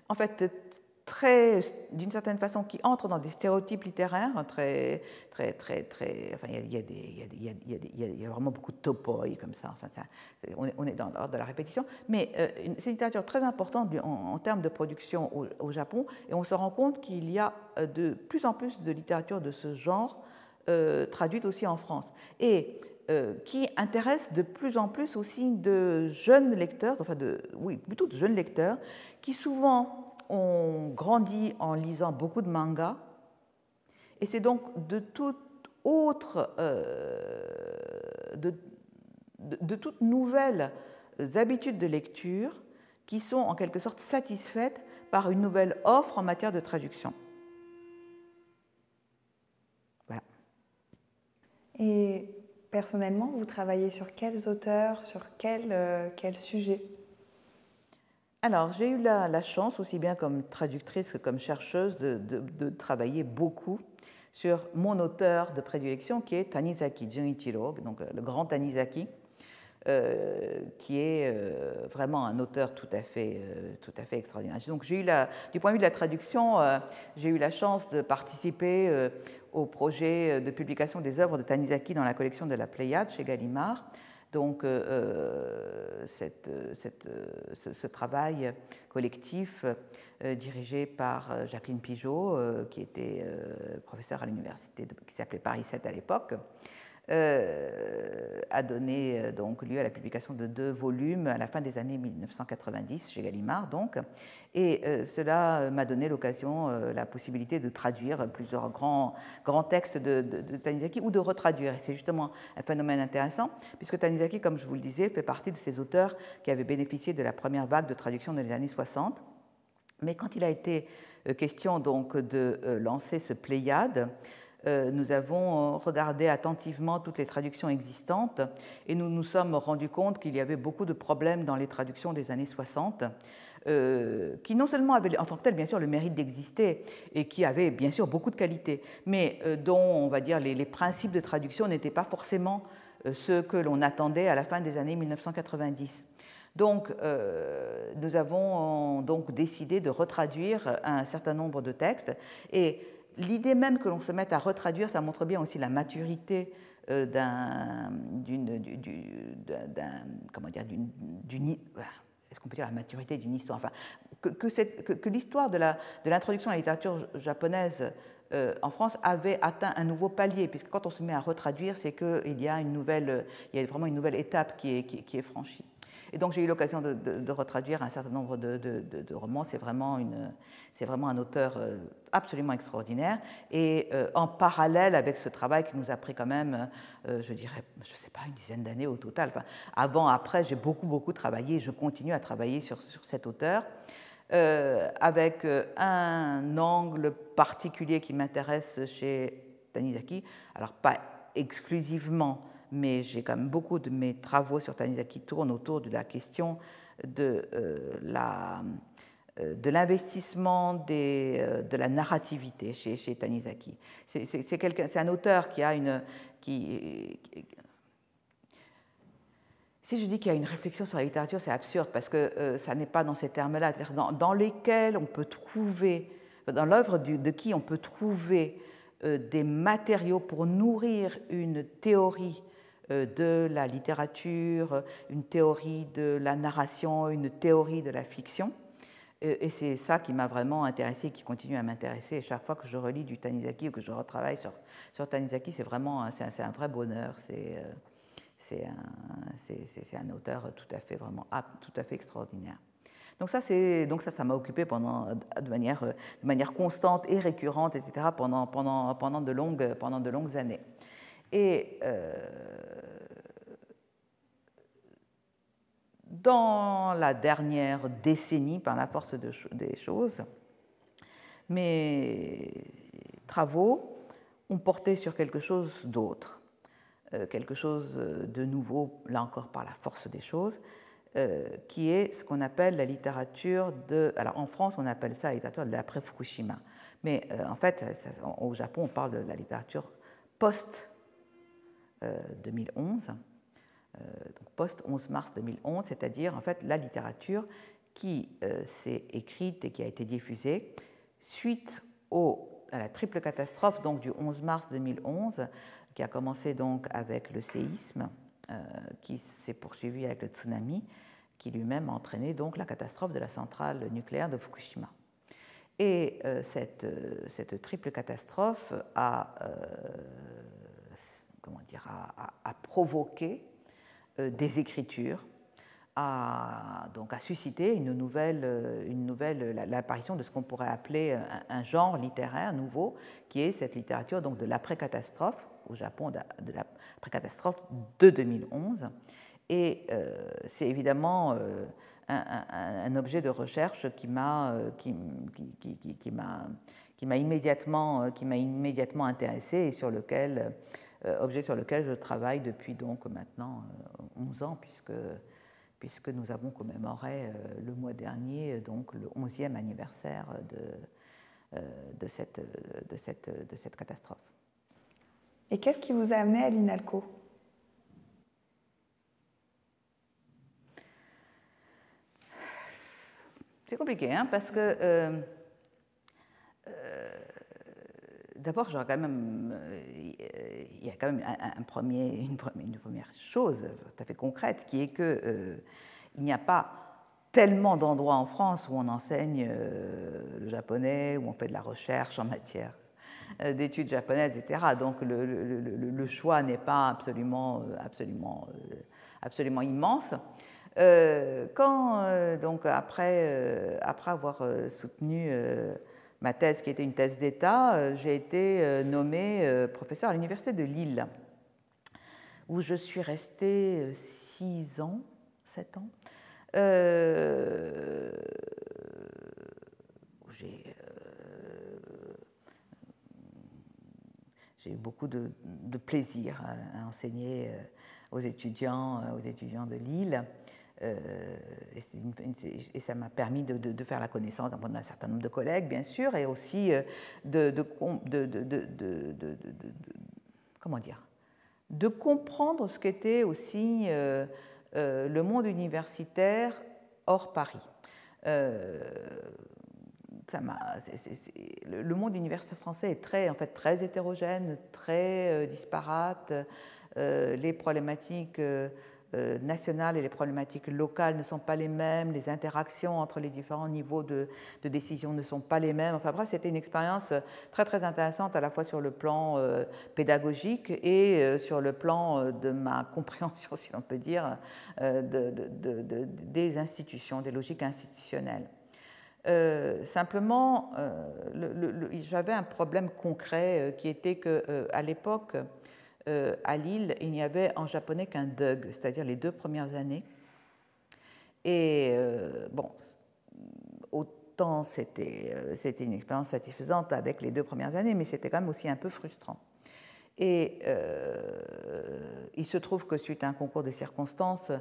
en fait très, d'une certaine façon, qui entre dans des stéréotypes littéraires, très, très, très, très. Enfin, il y a, vraiment beaucoup de topoi comme ça. Enfin, ça, on, est, dans l'ordre de la répétition, mais euh, c'est une littérature très importante en, termes de production au, Japon, et on se rend compte qu'il y a euh, de plus en plus de littérature de ce genre euh, traduite aussi en France. Et qui intéresse de plus en plus aussi de jeunes lecteurs, enfin de, oui, plutôt de jeunes lecteurs, qui souvent on grandit en lisant beaucoup de mangas, et c'est donc de autre, euh, de, toutes nouvelles habitudes de lecture qui sont en quelque sorte satisfaites par une nouvelle offre en matière de traduction. Voilà. Et personnellement, vous travaillez sur quels auteurs, sur quels euh, quel sujets alors, j'ai eu la, chance, aussi bien comme traductrice que comme chercheuse, de, travailler beaucoup sur mon auteur de prédilection, qui est Tanizaki Junichiro, donc le grand Tanizaki, euh, qui est euh, vraiment un auteur tout à fait, euh, tout à fait extraordinaire. Donc, eu du point de vue de la traduction, j'ai eu la chance de participer au projet de publication des œuvres de Tanizaki dans la collection de la Pléiade chez Gallimard. Donc euh, euh, euh, ce, travail collectif dirigé par Jacqueline Pigeot, qui était professeure à l'université qui s'appelait Paris 7 à l'époque, euh, a donné euh, donc lieu à la publication de deux volumes à la fin des années 1990 chez Gallimard donc. Et euh, cela m'a donné l'occasion la possibilité de traduire plusieurs grands, grands textes de, de, Tanizaki ou de retraduire. Et c'est justement un phénomène intéressant puisque Tanizaki comme je vous le disais fait partie de ces auteurs qui avaient bénéficié de la première vague de traduction dans les années 60 mais quand il a été question donc de lancer ce Pléiade nous avons euh, regardé attentivement toutes les traductions existantes et nous nous sommes rendus compte qu'il y avait beaucoup de problèmes dans les traductions des années 60. Euh, qui non seulement avaient en tant que tel bien sûr le mérite d'exister et qui avaient bien sûr beaucoup de qualité, mais dont on va dire les, principes de traduction n'étaient pas forcément ceux que l'on attendait à la fin des années 1990. Donc, nous avons donc décidé de retraduire un certain nombre de textes et l'idée même que l'on se mette à retraduire, ça montre bien aussi la maturité euh, d'une, d'une, la maturité d'une histoire? Enfin, que, l'histoire de, l'introduction à la littérature japonaise euh, en France avait atteint un nouveau palier, puisque quand on se met à retraduire, c'est qu'il y a une nouvelle, il y a vraiment une nouvelle étape qui est franchie. Et donc j'ai eu l'occasion de, retraduire un certain nombre de, romans. C'est vraiment, un auteur euh, absolument extraordinaire. Et euh, en parallèle avec ce travail qui nous a pris quand même, euh, je dirais, je ne sais pas, une dizaine d'années au total. Avant, après, j'ai beaucoup, beaucoup travaillé. Je continue à travailler sur, sur cet auteur. avec un angle particulier qui m'intéresse chez Tanizaki. Alors, pas exclusivement mais j'ai quand même beaucoup de mes travaux sur Tanizaki tournent autour de la question de euh, la euh, de l'investissement euh, de la narrativité chez, chez Tanizaki. C'est un auteur qui a une... Qui, si je dis qu'il y a une réflexion sur la littérature, c'est absurde parce que ça n'est pas dans ces termes-là, dans, dans, lesquels on peut trouver, dans l'œuvre de qui on peut trouver des matériaux pour nourrir une théorie de la littérature, une théorie de la narration, une théorie de la fiction. Et, c'est ça qui m'a vraiment intéressé, qui continue à m'intéresser. Chaque fois que je relis du Tanizaki ou que je retravaille sur, sur Tanizaki, c'est vraiment c'est un, un, vrai bonheur. C'est c'est un, un, auteur tout à fait vraiment tout à fait extraordinaire. Donc ça, donc ça, ça m'a occupé pendant, de, manière, de manière constante et récurrente, etc., pendant, pendant, pendant, de, longues, pendant de longues années. Et euh, dans la dernière décennie, par la force des choses, mes travaux ont porté sur quelque chose d'autre, euh, quelque chose de nouveau, là encore par la force des choses, euh, qui est ce qu'on appelle la littérature de... Alors en France, on appelle ça la littérature de l'après-Fukushima. Mais euh, en fait, au Japon, on parle de la littérature post-2011, donc post-11 mars 2011, c'est-à-dire en fait la littérature qui s'est écrite et qui a été diffusée suite à la triple catastrophe donc du 11 mars 2011, qui a commencé donc avec le séisme, euh, qui s'est poursuivi avec le tsunami, qui lui-même a entraîné donc la catastrophe de la centrale nucléaire de Fukushima. Et euh, cette, euh, cette, triple catastrophe a, comment dire, a, provoqué des écritures, a, donc a suscité une nouvelle, une nouvelle l'apparition de ce qu'on pourrait appeler un, genre littéraire nouveau, qui est cette littérature donc de l'après-catastrophe, au Japon de, la catastrophe de 2011. Et euh, c'est évidemment euh, un, objet de recherche qui m'a euh, qui, qui, qui, qui immédiatement immédiatement intéressé et sur lequel objet sur lequel je travaille depuis donc maintenant 11 ans puisque puisque nous avons commémoré le mois dernier donc le 11e anniversaire de de cette, de cette, de cette catastrophe. Et qu'est-ce qui vous a amené à l'INALCO? C'est compliqué, hein, parce que euh, euh, d'abord, euh, il y a quand même un, premier, une, première, chose tout à fait concrète, qui est que il n'y a pas tellement d'endroits en France où on enseigne le japonais, où on fait de la recherche en matière euh, d'études japonaises, etc. Donc le, choix n'est pas absolument, euh, absolument, euh, absolument immense. quand, donc après avoir soutenu ma thèse, qui était une thèse d'État, j'ai été nommé professeur à l'Université de Lille, où je suis restée six ans, sept ans. j'ai eu beaucoup de, plaisir à, enseigner euh, aux étudiants, euh, aux étudiants de Lille. Euh, et, ça m'a permis de, faire la connaissance d'un certain nombre de collègues, bien sûr, et aussi de, comment dire, de comprendre ce qu'était aussi le monde universitaire hors Paris le monde universitaire français est très, en fait, très hétérogène, très euh, disparate. Euh, les problématiques euh, nationales et les problématiques locales ne sont pas les mêmes. Les interactions entre les différents niveaux de, décision ne sont pas les mêmes. Enfin bref, c'était une expérience très très intéressante à la fois sur le plan pédagogique et sur le plan de ma compréhension, si l'on peut dire, des institutions, des logiques institutionnelles. Euh, simplement, euh, j'avais un problème concret euh, qui était que à l'époque, à Lille, il n'y avait en japonais qu'un DUG, c'est-à-dire les deux premières années. Et bon, autant c'était une expérience satisfaisante avec les deux premières années, mais c'était quand même aussi un peu frustrant. Et il se trouve que suite à un concours de circonstances,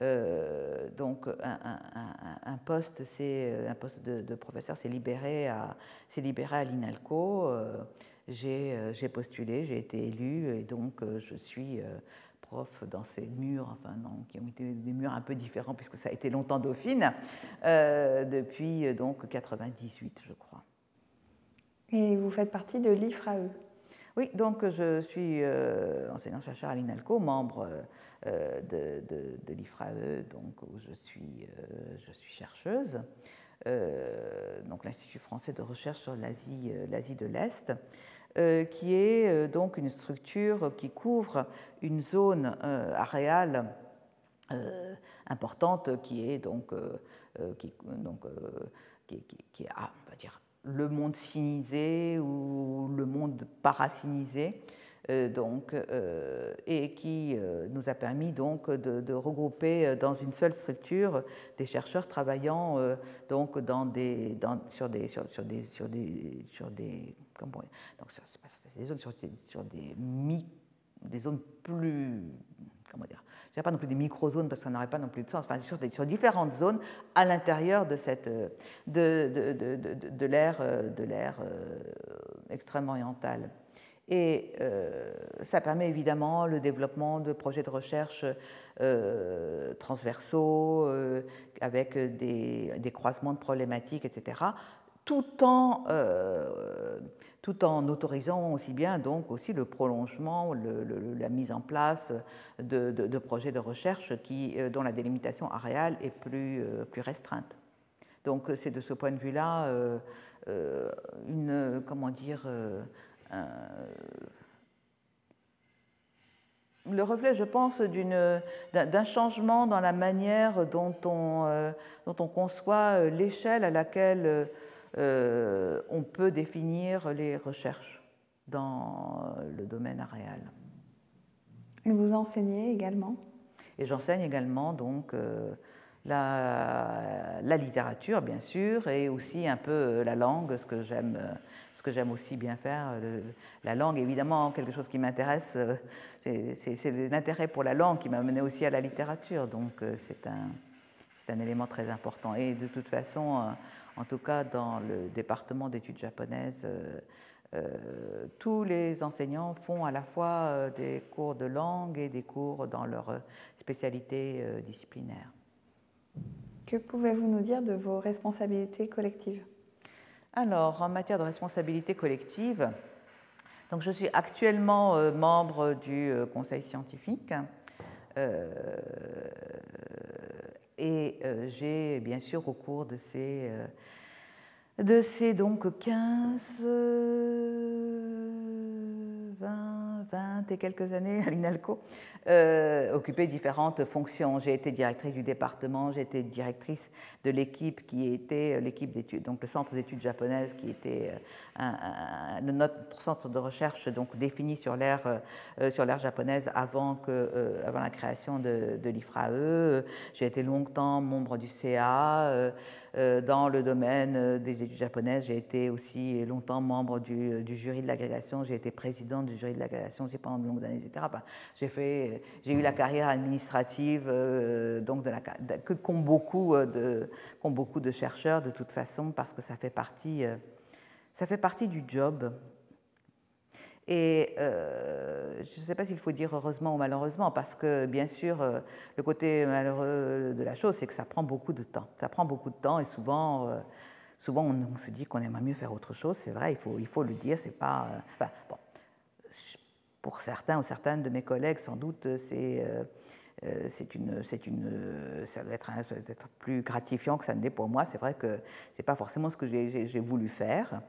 euh, donc un, poste, c'est un poste de, professeur s'est libéré à, libéré à l'INALCO. Euh, j'ai postulé, j'ai été élu et donc je suis prof dans ces murs, enfin non, qui ont été des murs un peu différents puisque ça a été longtemps Dauphine, depuis donc 98, je crois. Et vous faites partie de l'IFRAE Oui, donc je suis enseignant-chercheur à l'INALCO, membre euh, de, de, l'IFRAE, donc où je suis, euh, je suis chercheuse. donc l'Institut français de recherche sur l'Asie de l'Est, qui est donc une structure qui couvre une zone aréale importante qui est donc, qui, donc qui, est, ah, on va dire, le monde sinisé ou le monde paracinisé, euh, donc, euh, et qui euh, nous a permis donc de, regrouper dans une seule structure des chercheurs travaillant donc des, sur des sur, des sur des sur des donc sur, des zones sur, sur des mi, des zones plus comment dire je pas non plus des micro-zones parce que ça n'aurait pas non plus de sens, enfin, sur, sur différentes zones à l'intérieur de, cette, de, de, de, de l'ère extrême orientale. Et euh, ça permet évidemment le développement de projets de recherche euh, transversaux, euh, avec des, croisements de problématiques, etc., tout en, tout en autorisant aussi bien donc aussi le prolongement, le, la mise en place de, projets de recherche qui, dont la délimitation aréale est plus, plus restreinte. Donc c'est de ce point de vue-là une, comment dire, le reflet, je pense, d'un changement dans la manière dont on, euh, dont on conçoit euh, l'échelle à laquelle on peut définir les recherches dans le domaine aréal. Et vous enseignez également? Et j'enseigne également donc la, la, littérature, bien sûr, et aussi un peu la langue, ce que j'aime ce que j'aime aussi bien faire. la langue, évidemment, quelque chose qui m'intéresse, euh, c'est l'intérêt pour la langue qui m'a mené aussi à la littérature. Donc euh, c'est un, un, élément très important. Et de toute façon, euh, en tout cas dans le département d'études japonaises, tous les enseignants font à la fois des cours de langue et des cours dans leur spécialité disciplinaire. Que pouvez-vous nous dire de vos responsabilités collectives? Alors, en matière de responsabilité collective, donc je suis actuellement euh, membre du euh, conseil scientifique euh, et j'ai bien sûr au cours de ces, de ces donc 15, 20, 20 et quelques années à l'INALCO, euh, occupé différentes fonctions. J'ai été directrice du département, j'ai été directrice de l'équipe qui était euh, l'équipe d'études, donc le centre d'études japonaises qui était euh, notre centre de recherche donc défini sur l'ère l'ère japonaise avant que avant la création de l'IFRAE. J'ai été longtemps membre du CA. Euh, dans le domaine euh, des études japonaises, j'ai été aussi longtemps membre du, euh, jury de l'agrégation, j'ai été présidente du jury de l'agrégation pendant de longues années, etc. j'ai, fait, j'ai eu la carrière administrative donc de que qu'ont beaucoup de, beaucoup de chercheurs de toute façon, parce que ça fait partie, ça fait partie du job. Et euh, je ne sais pas s'il faut dire heureusement ou malheureusement, parce que bien sûr, euh, le côté malheureux de la chose, c'est que ça prend beaucoup de temps. Ça prend beaucoup de temps et souvent, euh, souvent on, se dit qu'on aimerait mieux faire autre chose. C'est vrai, il faut, il faut le dire. C'est pas, enfin, bon, pour certains ou certaines de mes collègues, sans doute, c'est c'est une, c'est une, ça doit, être, ça doit être plus gratifiant que ça ne l'est pour moi. C'est vrai que c'est pas forcément ce que j'ai voulu faire.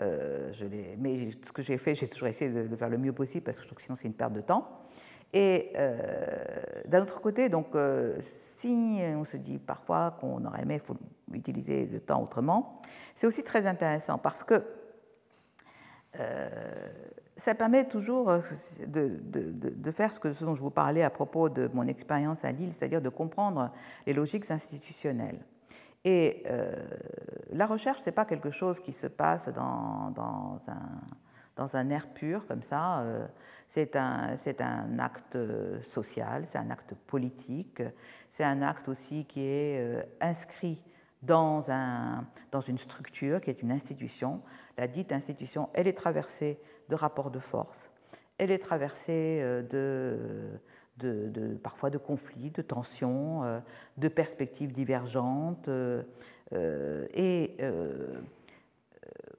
Euh, je mais ce que j'ai fait, j'ai toujours essayé de, faire le mieux possible parce que je trouve que sinon c'est une perte de temps. Et euh, d'un autre côté, donc, euh, si on se dit parfois qu'on aurait aimé faut utiliser le temps autrement, c'est aussi très intéressant parce que ça permet toujours de, faire ce dont je vous parlais à propos de mon expérience à Lille, c'est-à-dire de comprendre les logiques institutionnelles. Et euh, la recherche, ce n'est pas quelque chose qui se passe dans, dans, un, dans un, air pur comme ça. Euh, c'est un, un, acte social, c'est un acte politique, c'est un acte aussi qui est euh, inscrit dans, un, dans une structure qui est une institution. La dite institution, elle est traversée de rapports de force, elle est traversée de de, parfois de conflits, de tensions, euh, de perspectives divergentes. Euh, euh, et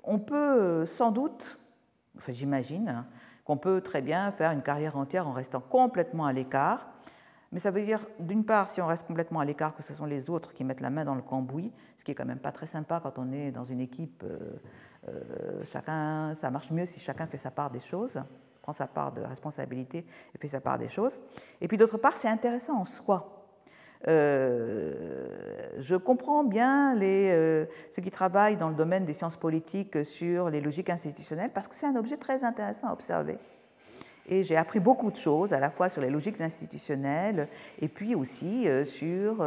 on peut sans doute, enfin j'imagine, hein, qu'on peut très bien faire une carrière entière en restant complètement à l'écart Mais ça veut dire, d'une part, si on reste complètement à l'écart, que ce sont les autres qui mettent la main dans le cambouis, ce qui est quand même pas très sympa quand on est dans une équipe. chacun, ça marche mieux si chacun fait sa part des choses, prend sa part de responsabilité et fait sa part des choses. Et puis d'autre part, c'est intéressant en soi. Euh, je comprends bien les, euh, ceux qui travaillent dans le domaine des sciences politiques sur les logiques institutionnelles parce que c'est un objet très intéressant à observer. Et j'ai appris beaucoup de choses, à la fois sur les logiques institutionnelles et puis aussi euh, sur,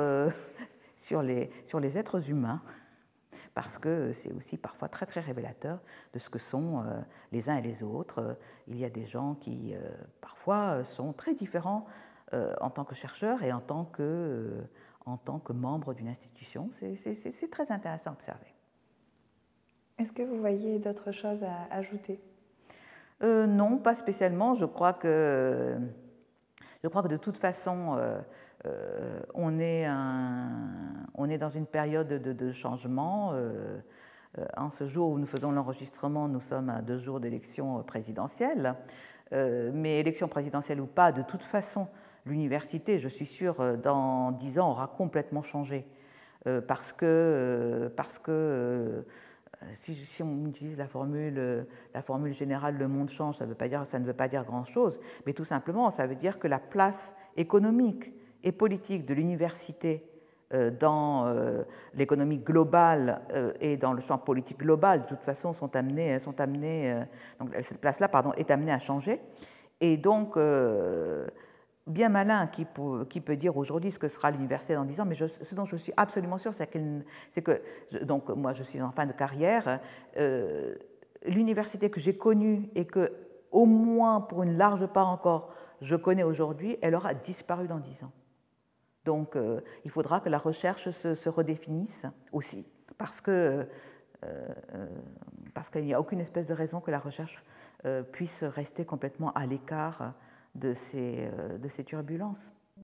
sur, les, sur les êtres humains, parce que c'est aussi parfois très très révélateur de ce que sont les uns et les autres. Il y a des gens qui parfois sont très différents euh, en tant que chercheur et en tant que, euh, en tant que membre d'une institution. C'est très intéressant à observer. Est-ce que vous voyez d'autres choses à ajouter? Euh, Non, pas spécialement. Je crois que, je crois que de toute façon, on, est un, on est dans une période de, changement. en ce jour où nous faisons l'enregistrement, nous sommes à deux jours d'élection présidentielle. mais élection présidentielle ou pas, de toute façon, l'université, je suis sûre, euh, dans dix ans, aura complètement changé. Euh, parce que, euh, parce que si, on utilise la formule, la formule générale le monde change, ça, ne veut pas dire grand-chose, mais tout simplement, ça veut dire que la place économique et politique de l'université dans l'économie globale et dans le champ politique global, de toute façon, sont amenées, cette place-là, pardon, est amenée à changer. Et donc, bien malin qui peut, dire aujourd'hui ce que sera l'université dans 10 ans, mais ce dont je suis absolument sûre, c'est que, donc moi je suis en fin de carrière, euh, l'université que j'ai connue et que, au moins pour une large part encore, je connais aujourd'hui, elle aura disparu dans 10 ans. Donc euh, il faudra que la recherche se, redéfinisse aussi, parce que euh, parce qu'il n'y a aucune espèce de raison que la recherche puisse rester complètement à l'écart de ces, euh, de ces turbulences.